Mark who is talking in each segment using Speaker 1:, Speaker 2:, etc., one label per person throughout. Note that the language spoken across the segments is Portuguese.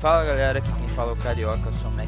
Speaker 1: Fala galera, aqui quem fala é o Carioca, sou Mac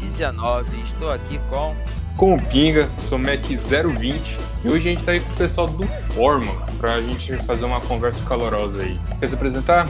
Speaker 1: 019 e estou aqui com.
Speaker 2: Com o Pinga, sou Mac 020 e hoje a gente tá aí com o pessoal do Fórmula pra gente fazer uma conversa calorosa aí. Quer se apresentar?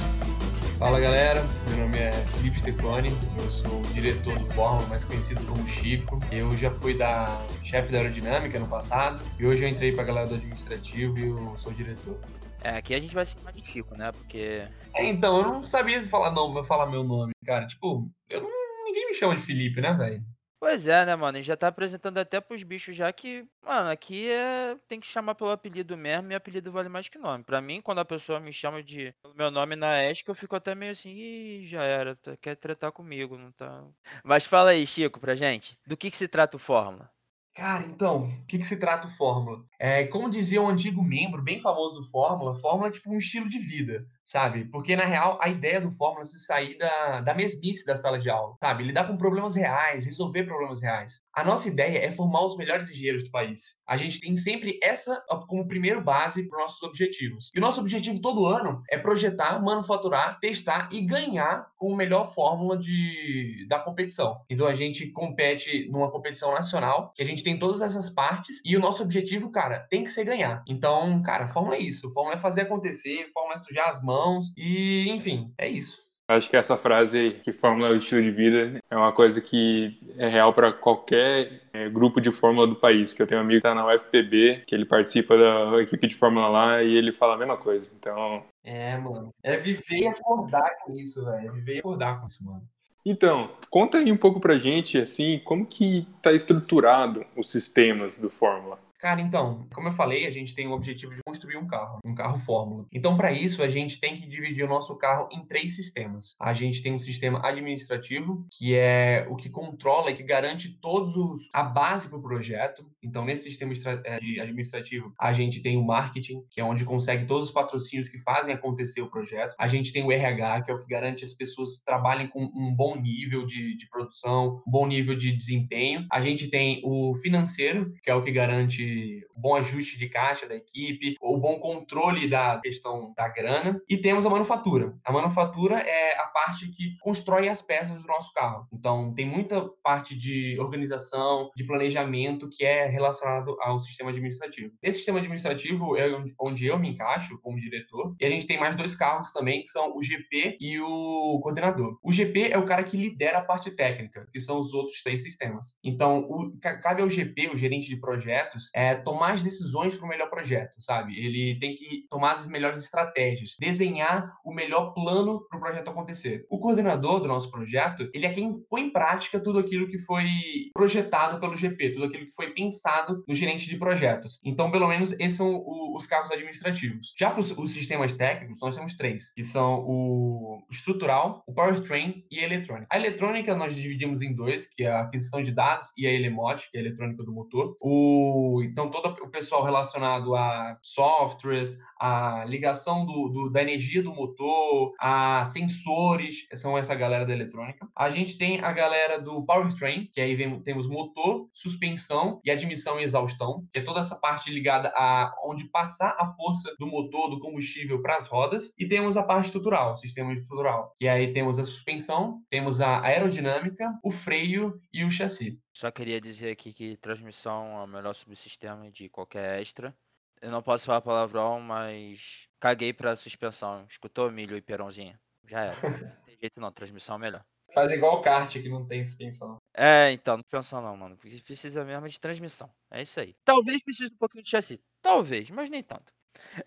Speaker 3: Fala galera, meu nome é Felipe Stefani, eu sou o diretor do Fórmula, mais conhecido como Chico. Eu já fui da chefe da aerodinâmica no passado e hoje eu entrei pra galera do administrativo e eu sou o diretor.
Speaker 1: É, aqui a gente vai se chamar de Chico, né? Porque.
Speaker 3: É, então, eu não sabia se falar não, falar meu nome, cara. Tipo, eu não, ninguém me chama de Felipe, né, velho?
Speaker 1: Pois é, né, mano? E já tá apresentando até pros bichos já que, mano, aqui é... tem que chamar pelo apelido mesmo e apelido vale mais que nome. Pra mim, quando a pessoa me chama de meu nome na ESC, eu fico até meio assim, ih, já era, tá- quer tratar comigo, não tá. Mas fala aí, Chico, pra gente, do que que se trata o Fórmula?
Speaker 3: Cara, então, o que, que se trata o Fórmula? É, como dizia um antigo membro bem famoso do Fórmula, Fórmula é tipo um estilo de vida, sabe? Porque, na real, a ideia do Fórmula é sair da, da mesmice da sala de aula, sabe? Lidar com problemas reais, resolver problemas reais. A nossa ideia é formar os melhores engenheiros do país. A gente tem sempre essa como primeiro base para nossos objetivos. E o nosso objetivo todo ano é projetar, manufaturar, testar e ganhar com a melhor fórmula de, da competição. Então a gente compete numa competição nacional, que a gente tem todas essas partes, e o nosso objetivo, cara, tem que ser ganhar. Então, cara, fórmula é isso. Fórmula é fazer acontecer, fórmula é sujar as mãos, e enfim, é isso.
Speaker 2: Acho que essa frase que Fórmula é o estilo de vida é uma coisa que é real para qualquer é, grupo de Fórmula do país. Que eu tenho um amigo que tá na UFPB, que ele participa da equipe de Fórmula lá e ele fala a mesma coisa. Então,
Speaker 3: É, mano. É viver e acordar com isso, velho. É viver e acordar com isso, mano.
Speaker 2: então, conta aí um pouco pra gente, assim, como que tá estruturado os sistemas do Fórmula.
Speaker 3: Cara, então, como eu falei, a gente tem o objetivo de construir um carro, um carro fórmula. Então, para isso, a gente tem que dividir o nosso carro em três sistemas. A gente tem um sistema administrativo, que é o que controla e que garante todos os a base para o projeto. Então, nesse sistema eh, administrativo, a gente tem o marketing, que é onde consegue todos os patrocínios que fazem acontecer o projeto. A gente tem o RH, que é o que garante as pessoas trabalhem com um bom nível de, de produção, um bom nível de desempenho. A gente tem o financeiro, que é o que garante bom ajuste de caixa da equipe, o bom controle da questão da grana. E temos a manufatura. A manufatura é a parte que constrói as peças do nosso carro. Então, tem muita parte de organização, de planejamento que é relacionado ao sistema administrativo. Esse sistema administrativo é onde- eu me encaixo como diretor. E a gente tem mais dois carros também, que são o GP e o coordenador. O GP é o cara que lidera a parte técnica, que são os outros três sistemas. Então, o- ca- cabe ao GP, o gerente de projetos, é, tomar as decisões para o melhor projeto, sabe? Ele tem que tomar as melhores estratégias, desenhar o melhor plano para o projeto acontecer. O coordenador do nosso projeto, ele é quem põe em prática tudo aquilo que foi projetado pelo GP, tudo aquilo que foi pensado no gerente de projetos. Então, pelo menos, esses são os cargos administrativos. Já para os os sistemas técnicos, nós temos três, que são o estrutural, o powertrain e a eletrônica. A eletrônica nós dividimos em dois, que é a aquisição de dados e a Elemod, que é a eletrônica do motor. O, então, todo o pessoal relacionado a softwares, a ligação do, do- da energia do motor, a sensores, são essa galera da eletrônica. A gente tem a galera do powertrain, que aí vem- temos motor, suspensão e admissão e exaustão, que é toda essa parte ligada a onde passar a força do motor, do combustível para as rodas. E temos a parte estrutural, sistema estrutural, que aí temos a suspensão, temos a aerodinâmica, o freio e o chassi.
Speaker 1: Só queria dizer aqui que transmissão é o melhor subsistema de qualquer extra. Eu não posso falar palavrão, mas caguei pra suspensão. Escutou, milho e perãozinho? Já era. Não tem jeito não, transmissão é melhor.
Speaker 3: Faz igual o kart, que não tem suspensão.
Speaker 1: É, então, não pensa não, mano. Porque precisa mesmo de transmissão. É isso aí. Talvez precise um pouquinho de chassi. Talvez, mas nem tanto.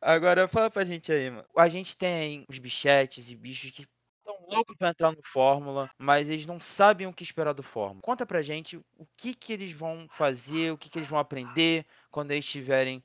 Speaker 1: Agora, fala pra gente aí, mano. A gente tem os bichetes e bichos que loucos pra entrar no Fórmula, mas eles não sabem o que esperar do Fórmula. Conta pra gente o que que eles vão fazer, o que que eles vão aprender quando eles estiverem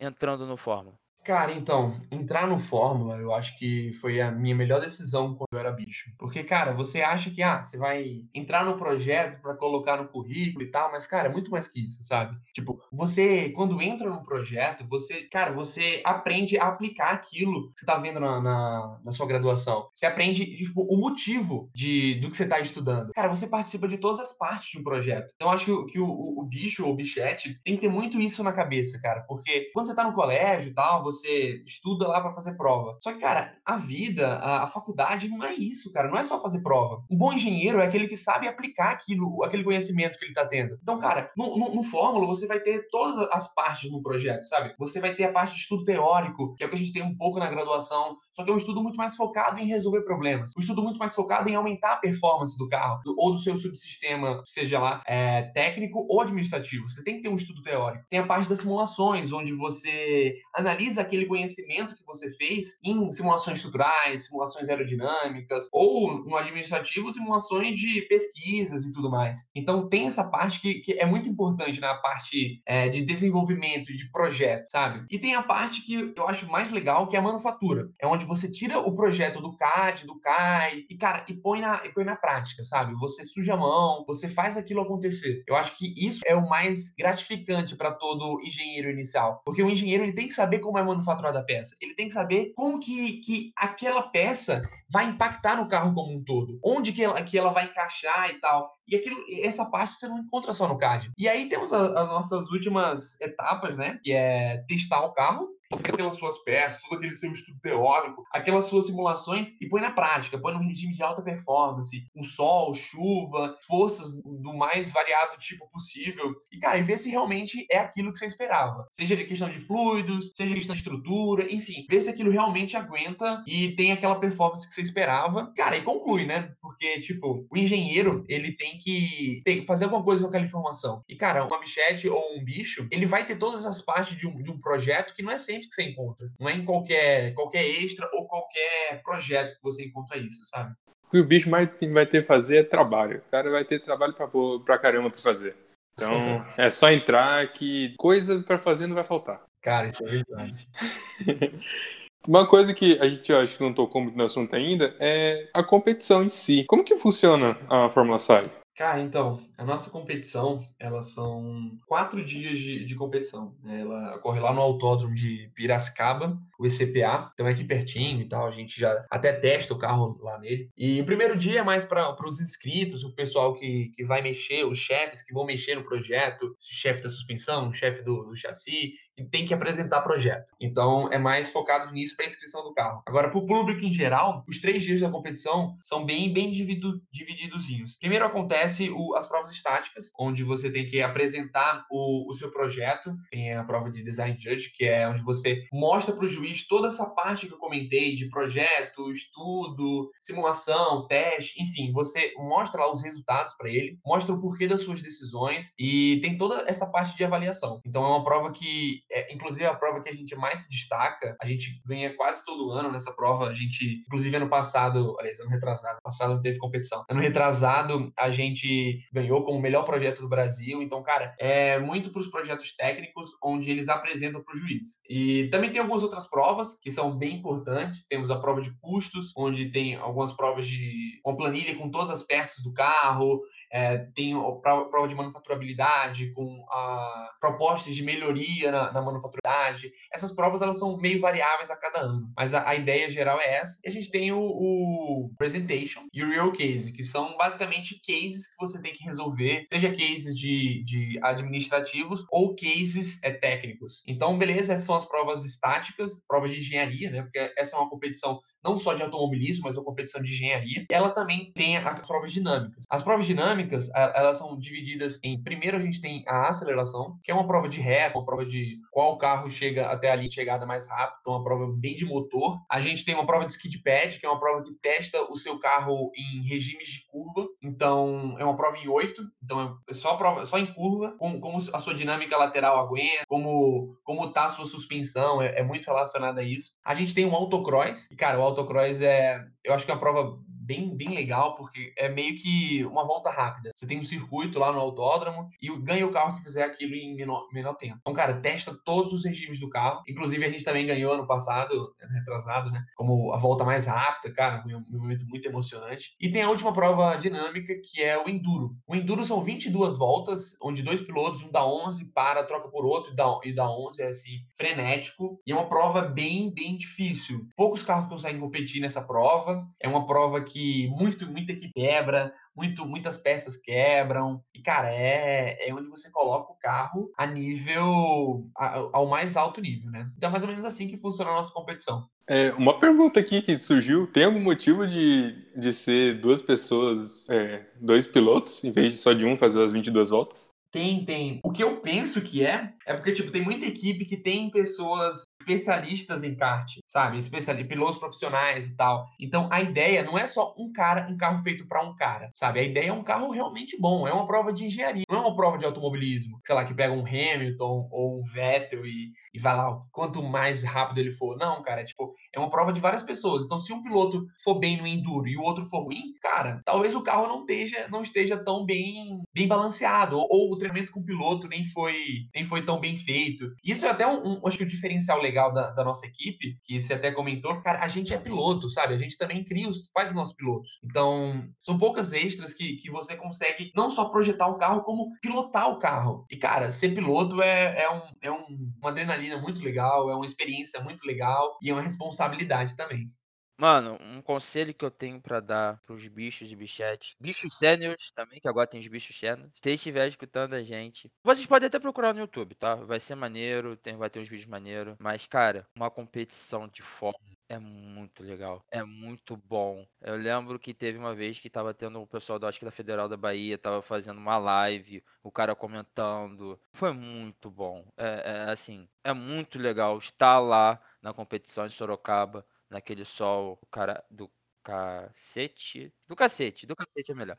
Speaker 1: entrando no Fórmula.
Speaker 3: Cara, então, entrar no Fórmula, eu acho que foi a minha melhor decisão quando eu era bicho. Porque, cara, você acha que, ah, você vai entrar no projeto pra colocar no currículo e tal, mas, cara, é muito mais que isso, sabe? Tipo, você, quando entra num projeto, você, cara, você aprende a aplicar aquilo que você tá vendo na, na, na sua graduação. Você aprende, tipo, o motivo de, do que você tá estudando. Cara, você participa de todas as partes de um projeto. Então, acho que, que o, o, o bicho ou o bichete tem que ter muito isso na cabeça, cara. Porque quando você tá no colégio e tal, você você estuda lá para fazer prova. Só que, cara, a vida, a, a, faculdade não é isso, cara. Não é só fazer prova. Um bom engenheiro é aquele que sabe aplicar aquilo, aquele conhecimento que ele tá tendo. Então, cara, no, no, no Fórmula você vai ter todas as partes no projeto, sabe? Você vai ter a parte de estudo teórico, que é o que a gente tem um pouco na graduação, só que é um estudo muito mais focado em resolver problemas. Um estudo muito mais focado em aumentar a performance do carro do, ou do seu subsistema, seja lá é, técnico ou administrativo. Você tem que ter um estudo teórico. Tem a parte das simulações, onde você analisa aquele conhecimento que você fez em simulações estruturais, simulações aerodinâmicas, ou no administrativo, simulações de pesquisas e tudo mais. Então tem essa parte que, que é muito importante na parte é, de desenvolvimento, de projeto, sabe? E tem a parte que eu acho mais legal, que é a manufatura. É onde você tira o projeto do CAD, do CAI, e, cara, e põe na, e põe na prática, sabe? Você suja a mão, você faz aquilo acontecer. Eu acho que isso é o mais gratificante para todo engenheiro inicial. Porque o engenheiro ele tem que saber como é manufaturada a peça. Ele tem que saber como que, que aquela peça vai impactar no carro como um todo. Onde que ela, que ela vai encaixar e tal. E aquilo, essa parte você não encontra só no CAD. E aí temos as nossas últimas etapas, né? Que é testar o carro aquelas suas peças, todo aquele seu estudo teórico, aquelas suas simulações e põe na prática, põe num regime de alta performance, com sol, chuva, forças do mais variado tipo possível. E, cara, e ver se realmente é aquilo que você esperava. Seja questão de fluidos, seja questão de estrutura, enfim, ver se aquilo realmente aguenta e tem aquela performance que você esperava. Cara, e conclui, né? Porque, tipo, o engenheiro, ele tem que fazer alguma coisa com aquela informação. E, cara, uma bichete ou um bicho, ele vai ter todas as partes de um, de um projeto que não é sempre sempre que você encontra. Não é em qualquer, qualquer extra ou qualquer projeto que você encontra isso, sabe?
Speaker 2: O que o bicho mais vai ter que fazer é trabalho. O cara vai ter trabalho pra, pra caramba pra fazer. Então, é só entrar que coisa para fazer não vai faltar.
Speaker 3: Cara, isso é verdade.
Speaker 2: Uma coisa que a gente acho que não tocou muito no assunto ainda é a competição em si. Como que funciona a Fórmula SAI?
Speaker 3: Cara, então, a nossa competição, elas são quatro dias de, de competição. Né? Ela ocorre lá no autódromo de Piracicaba, o ECPA, então é aqui pertinho e tal, a gente já até testa o carro lá nele. E o primeiro dia é mais para os inscritos, o pessoal que, que vai mexer, os chefes que vão mexer no projeto, chefe da suspensão, chefe do, do chassi, que tem que apresentar projeto. Então é mais focado nisso para inscrição do carro. Agora, para o público em geral, os três dias da competição são bem, bem dividido, divididozinhos. Primeiro acontece o, as provas estáticas, onde você tem que apresentar o, o seu projeto. Tem a prova de design judge, que é onde você mostra para o juiz toda essa parte que eu comentei de projeto, estudo, simulação, teste, enfim, você mostra lá os resultados para ele, mostra o porquê das suas decisões e tem toda essa parte de avaliação. Então é uma prova que é, inclusive, a prova que a gente mais se destaca, a gente ganha quase todo ano nessa prova. A gente, inclusive, ano passado, aliás, ano retrasado, passado não teve competição. Ano retrasado, a gente ganhou como o melhor projeto do Brasil. Então, cara, é muito para os projetos técnicos, onde eles apresentam para o juiz. E também tem algumas outras provas que são bem importantes. Temos a prova de custos, onde tem algumas provas de uma planilha com todas as peças do carro, é, tem a prova de manufaturabilidade com a propostas de melhoria na, na. Essas provas elas são meio variáveis a cada ano, mas a, a ideia geral é essa. E a gente tem o, o, presentation e o real case, que são basicamente cases que você tem que resolver, seja cases de, de administrativos ou cases é, técnicos. Então, beleza, essas são as provas estáticas, provas de engenharia, né? Porque essa é uma competição não só de automobilismo, mas uma competição de engenharia. Ela também tem as provas dinâmicas. As provas dinâmicas, elas são divididas em, primeiro a gente tem a aceleração, que é uma prova de ré, uma prova de qual carro chega até a linha de chegada mais rápido, então uma prova bem de motor. A gente tem uma prova de skid pad, que é uma prova que testa o seu carro em regimes de curva, então é uma prova em oito, então é só prova, só em curva, com, como a sua dinâmica lateral aguenta, como como tá a sua suspensão, é, é muito relacionada a isso. A gente tem um autocross, e cara, o autocross é, eu acho que é uma prova bem, bem legal, porque é meio que uma volta rápida. Você tem um circuito lá no autódromo e ganha o carro que fizer aquilo em menor, menor tempo. Então, cara, testa todos os regimes do carro. Inclusive, a gente também ganhou ano passado, retrasado, né? Como a volta mais rápida, cara, um momento muito emocionante. E tem a última prova dinâmica, que é o Enduro. O Enduro são 22 voltas, onde dois pilotos, um dá 11, para, troca por outro e dá, e dá 11, é assim, frenético. E é uma prova bem, bem difícil. Poucos carros conseguem competir nessa prova. É uma prova que que muito, muita equipe quebra, muito, muitas peças quebram. E, cara, é, é onde você coloca o carro a nível. A, ao mais alto nível, né? Então é mais ou menos assim que funciona a nossa competição.
Speaker 2: É, uma pergunta aqui que surgiu: tem algum motivo de, de ser duas pessoas, é, dois pilotos, em vez de só de um fazer as 22 voltas?
Speaker 3: Tem, tem. O que eu penso que é, é porque, tipo, tem muita equipe que tem pessoas especialistas em kart, sabe? Especialistas, pilotos profissionais e tal. Então a ideia não é só um cara, um carro feito para um cara, sabe? A ideia é um carro realmente bom, é uma prova de engenharia, não é uma prova de automobilismo, sei lá, que pega um Hamilton ou um Vettel e, e vai lá, quanto mais rápido ele for. Não, cara, é tipo, é uma prova de várias pessoas. Então se um piloto for bem no enduro e o outro for ruim, cara, talvez o carro não esteja, não esteja tão bem, bem balanceado ou, treinamento com o piloto nem foi, nem foi tão bem feito. Isso é até um, um acho que um diferencial legal legal da, da, nossa equipe, que você até comentou, cara, a gente é piloto, sabe? A gente também cria, os, faz os nossos pilotos. Então, são poucas extras que, que você consegue não só projetar o carro, como pilotar o carro. E, cara, ser piloto é, é, um, é um, uma adrenalina muito legal, é uma experiência muito legal e é uma responsabilidade também.
Speaker 1: Mano, um conselho que eu tenho pra dar pros bichos e bichetes, bichos sêniores também, que agora tem os bichos sêniores. Se estiver escutando a gente, vocês podem até procurar no YouTube, tá? Vai ser maneiro, tem, vai ter uns vídeos maneiros. Mas, cara, uma competição de forma é muito legal, é muito bom. Eu lembro que teve uma vez que tava tendo o pessoal, do, acho que da Federal da Bahia, tava fazendo uma live, o cara comentando. Foi muito bom. É, é assim, é muito legal estar lá na competição de Sorocaba naquele sol, cara do cacete. Do cacete, do cacete é melhor.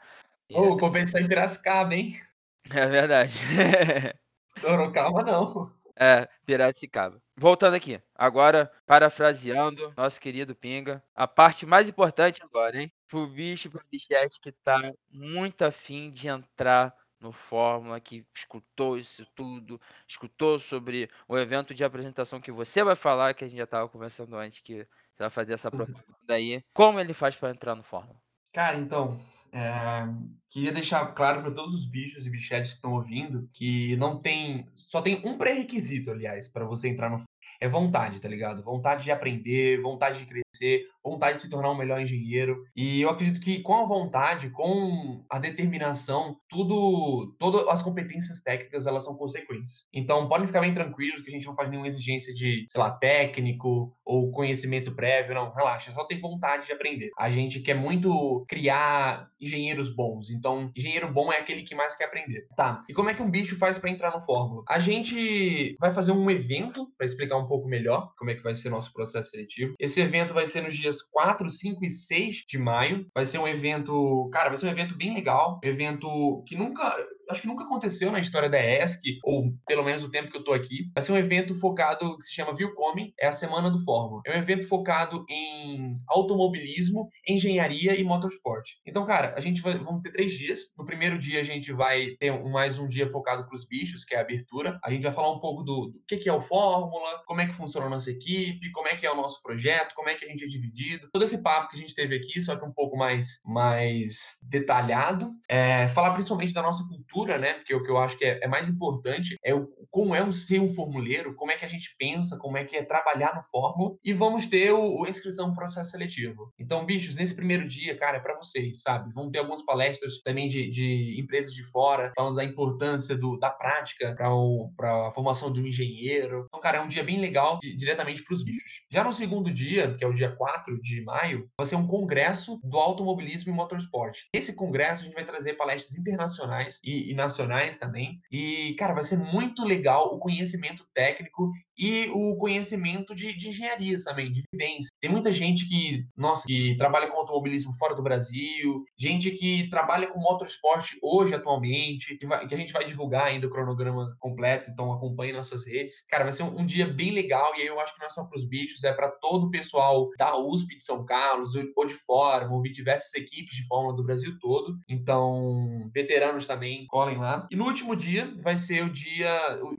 Speaker 3: Ô, oh, competição em Piracicaba, hein?
Speaker 1: É verdade.
Speaker 3: Sorocaba não.
Speaker 1: É, Piracicaba. Voltando aqui, agora, parafraseando nosso querido Pinga, a parte mais importante agora, hein? Pro bicho, pro bichete que tá muito afim de entrar no Fórmula, que escutou isso tudo, escutou sobre o evento de apresentação que você vai falar, que a gente já estava conversando antes, que você vai fazer essa uhum. propaganda aí. Como ele faz para entrar no Fórmula?
Speaker 3: Cara, então, é, queria deixar claro para todos os bichos e bichetes que estão ouvindo que não tem. Só tem um pré-requisito, aliás, para você entrar no. É vontade, tá ligado? Vontade de aprender, vontade de crescer, vontade de se tornar um melhor engenheiro. E eu acredito que com a vontade, com a determinação, tudo, todas as competências técnicas, elas são consequências. Então, podem ficar bem tranquilos que a gente não faz nenhuma exigência de, sei lá, técnico ou conhecimento prévio, não. Relaxa, só tem vontade de aprender. A gente quer muito criar engenheiros bons. Então, engenheiro bom é aquele que mais quer aprender. Tá. E como é que um bicho faz para entrar no Fórmula? A gente vai fazer um evento para explicar um pouco melhor como é que vai ser nosso processo seletivo. Esse evento vai ser nos dias dias 4, 5 e 6 de maio. Vai ser um evento, cara, vai ser um evento bem legal, um evento que nunca acho que nunca aconteceu na história da ESC, ou pelo menos o tempo que eu tô aqui. Vai ser um evento focado, que se chama Viewcome, é a Semana do Fórmula. É um evento focado em automobilismo, engenharia e motorsport. Então, cara, a gente vai, vamos ter três dias. No primeiro dia a gente vai ter mais um dia focado para os bichos, que é a abertura. A gente vai falar um pouco do, do que, que é o Fórmula, como é que funciona a nossa equipe, como é que é o nosso projeto, como é que a gente é dividido. Todo esse papo que a gente teve aqui, só que um pouco mais, mais detalhado. É, falar principalmente da nossa cultura cultura, né? Porque o que eu acho que é, é mais importante é o, como é um ser um formuleiro, como é que a gente pensa, como é que é trabalhar no Fórmula. E vamos ter o, o inscrição processo seletivo. Então, bichos, nesse primeiro dia, cara, é para vocês, sabe? Vão ter algumas palestras também de, de empresas de fora, falando da importância do, da prática para a formação do engenheiro. Então, cara, é um dia bem legal de, diretamente para os bichos. Já no segundo dia, que é o dia 4 de maio, vai ser um congresso do automobilismo e motorsport. Esse congresso a gente vai trazer palestras internacionais e, e nacionais também. E, cara, vai ser muito legal o conhecimento técnico e o conhecimento de, de engenharia também, de vivência. Tem muita gente que, nossa, que trabalha com automobilismo fora do Brasil, gente que trabalha com motorsport hoje, atualmente, que, vai, que a gente vai divulgar ainda o cronograma completo, então acompanhe nossas redes. Cara, vai ser um, um dia bem legal e aí eu acho que não é só para os bichos, é para todo o pessoal da USP de São Carlos ou de fora, vão vir diversas equipes de Fórmula do Brasil todo. Então, veteranos também colhem lá. E no último dia vai ser o dia,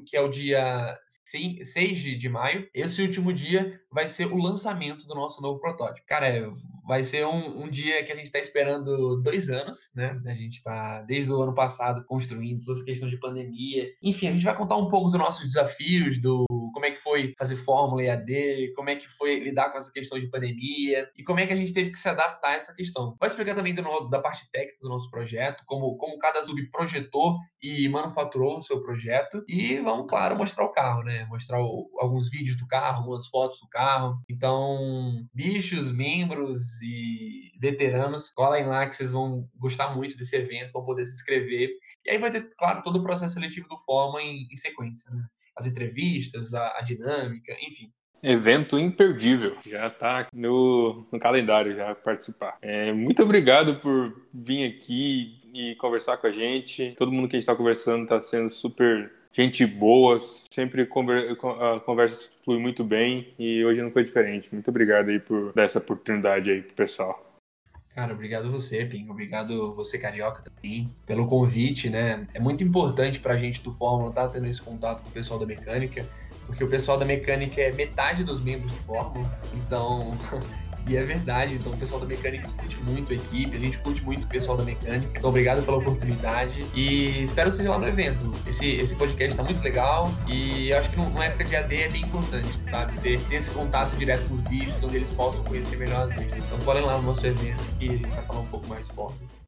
Speaker 3: que é o dia 6 de maio. Esse último dia vai ser o lançamento do nosso novo protótipo. Cara, é, vai ser um, um, dia que a gente está esperando dois anos, né? A gente está desde o ano passado construindo toda essa questão de pandemia. Enfim, a gente vai contar um pouco dos nossos desafios, do como é que foi fazer fórmula EAD, como é que foi lidar com essa questão de pandemia e como é que a gente teve que se adaptar a essa questão. Vai explicar também do, da parte técnica do nosso projeto, como, como cada sub projetou e manufaturou o seu projeto e vamos, claro, mostrar o carro, né? Mostrar o, alguns vídeos do carro, algumas fotos do carro. Então, bichos, membros e veteranos, colhem lá que vocês vão gostar muito desse evento, vão poder se inscrever. E aí vai ter, claro, todo o processo seletivo do Forma em, em sequência, né? As entrevistas, a, a dinâmica, enfim.
Speaker 2: Evento imperdível. Já está no, no, calendário já participar. É, muito obrigado por vir aqui e conversar com a gente. Todo mundo que a gente está conversando está sendo super gente boa, sempre conver a conversa flui muito bem e hoje não foi diferente. Muito obrigado aí por dar essa oportunidade aí pro pessoal.
Speaker 3: Cara, obrigado você, Pim. Obrigado você, Carioca, também, pelo convite, né? É muito importante pra gente do Fórmula estar tá tendo esse contato com o pessoal da mecânica porque o pessoal da mecânica é metade dos membros do Fórmula, então. e é verdade, então o pessoal da mecânica curte muito a equipe, a gente curte muito o pessoal da mecânica. Então, obrigado pela oportunidade e espero seja lá no evento. Esse, esse podcast tá muito legal e eu acho que numa época de AD é bem importante, sabe? Ter, ter esse contato direto com os bichos, onde eles possam conhecer melhor as listas. Então, podem lá no nosso evento que a gente vai falar um pouco mais de.